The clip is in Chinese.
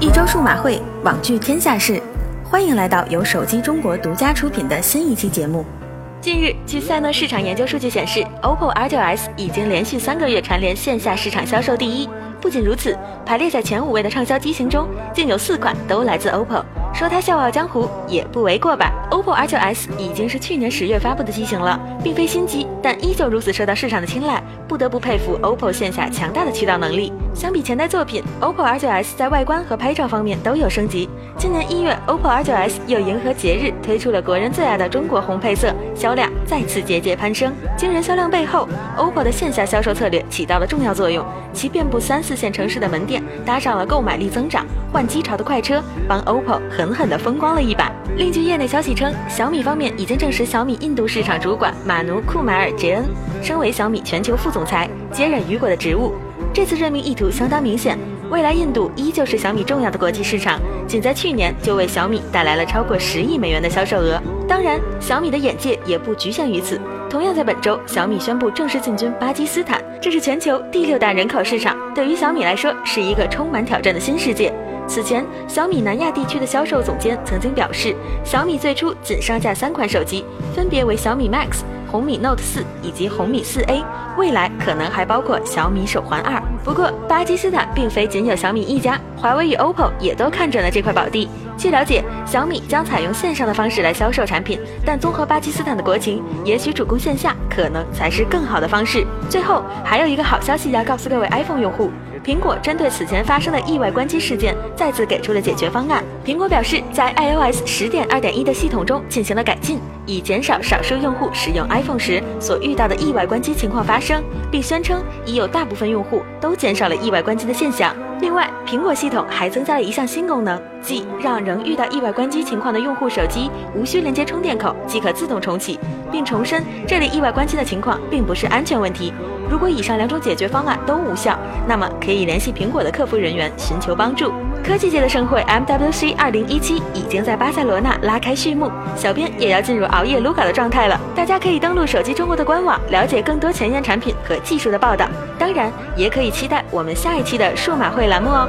一周数码会，网聚天下事，欢迎来到由手机中国独家出品的新一期节目。近日，据赛诺市场研究数据显示，OPPO R9s 已经连续三个月蝉联线下市场销售第一。不仅如此，排列在前五位的畅销机型中，竟有四款都来自 OPPO。说它笑傲江湖也不为过吧。OPPO R9s 已经是去年十月发布的机型了，并非新机，但依旧如此受到市场的青睐，不得不佩服 OPPO 线下强大的渠道能力。相比前代作品，OPPO R9s 在外观和拍照方面都有升级。今年一月，OPPO R9s 又迎合节日推出了国人最爱的中国红配色，销量再次节节攀升。惊人销量背后，OPPO 的线下销售策略起到了重要作用，其遍布三四线城市的门店搭上了购买力增长、换机潮的快车，帮 OPPO 狠狠地风光了一把。另据业内消息称，小米方面已经证实，小米印度市场主管马努库马尔杰恩升为小米全球副总裁，接任雨果的职务。这次任命意图相当明显，未来印度依旧是小米重要的国际市场，仅在去年就为小米带来了超过十亿美元的销售额。当然，小米的眼界也不局限于此。同样在本周，小米宣布正式进军巴基斯坦，这是全球第六大人口市场，对于小米来说是一个充满挑战的新世界。此前，小米南亚地区的销售总监曾经表示，小米最初仅上架三款手机，分别为小米 Max、红米 Note 四以及红米四 A，未来可能还包括小米手环二。不过，巴基斯坦并非仅有小米一家，华为与 OPPO 也都看准了这块宝地。据了解，小米将采用线上的方式来销售产品，但综合巴基斯坦的国情，也许主攻线下可能才是更好的方式。最后，还有一个好消息要告诉各位 iPhone 用户。苹果针对此前发生的意外关机事件，再次给出了解决方案。苹果表示，在 iOS 十点二点一的系统中进行了改进，以减少少数用户使用 iPhone 时所遇到的意外关机情况发生，并宣称已有大部分用户都减少了意外关机的现象。另外，苹果系统还增加了一项新功能，即让仍遇到意外关机情况的用户手机无需连接充电口即可自动重启，并重申这类意外关机的情况并不是安全问题。如果以上两种解决方案都无效，那么可以联系苹果的客服人员寻求帮助。科技界的盛会 MWC 二零一七已经在巴塞罗那拉开序幕，小编也要进入熬夜撸稿的状态了。大家可以登录手机中国的官网，了解更多前沿产品和技术的报道。当然，也可以期待我们下一期的数码会栏目哦。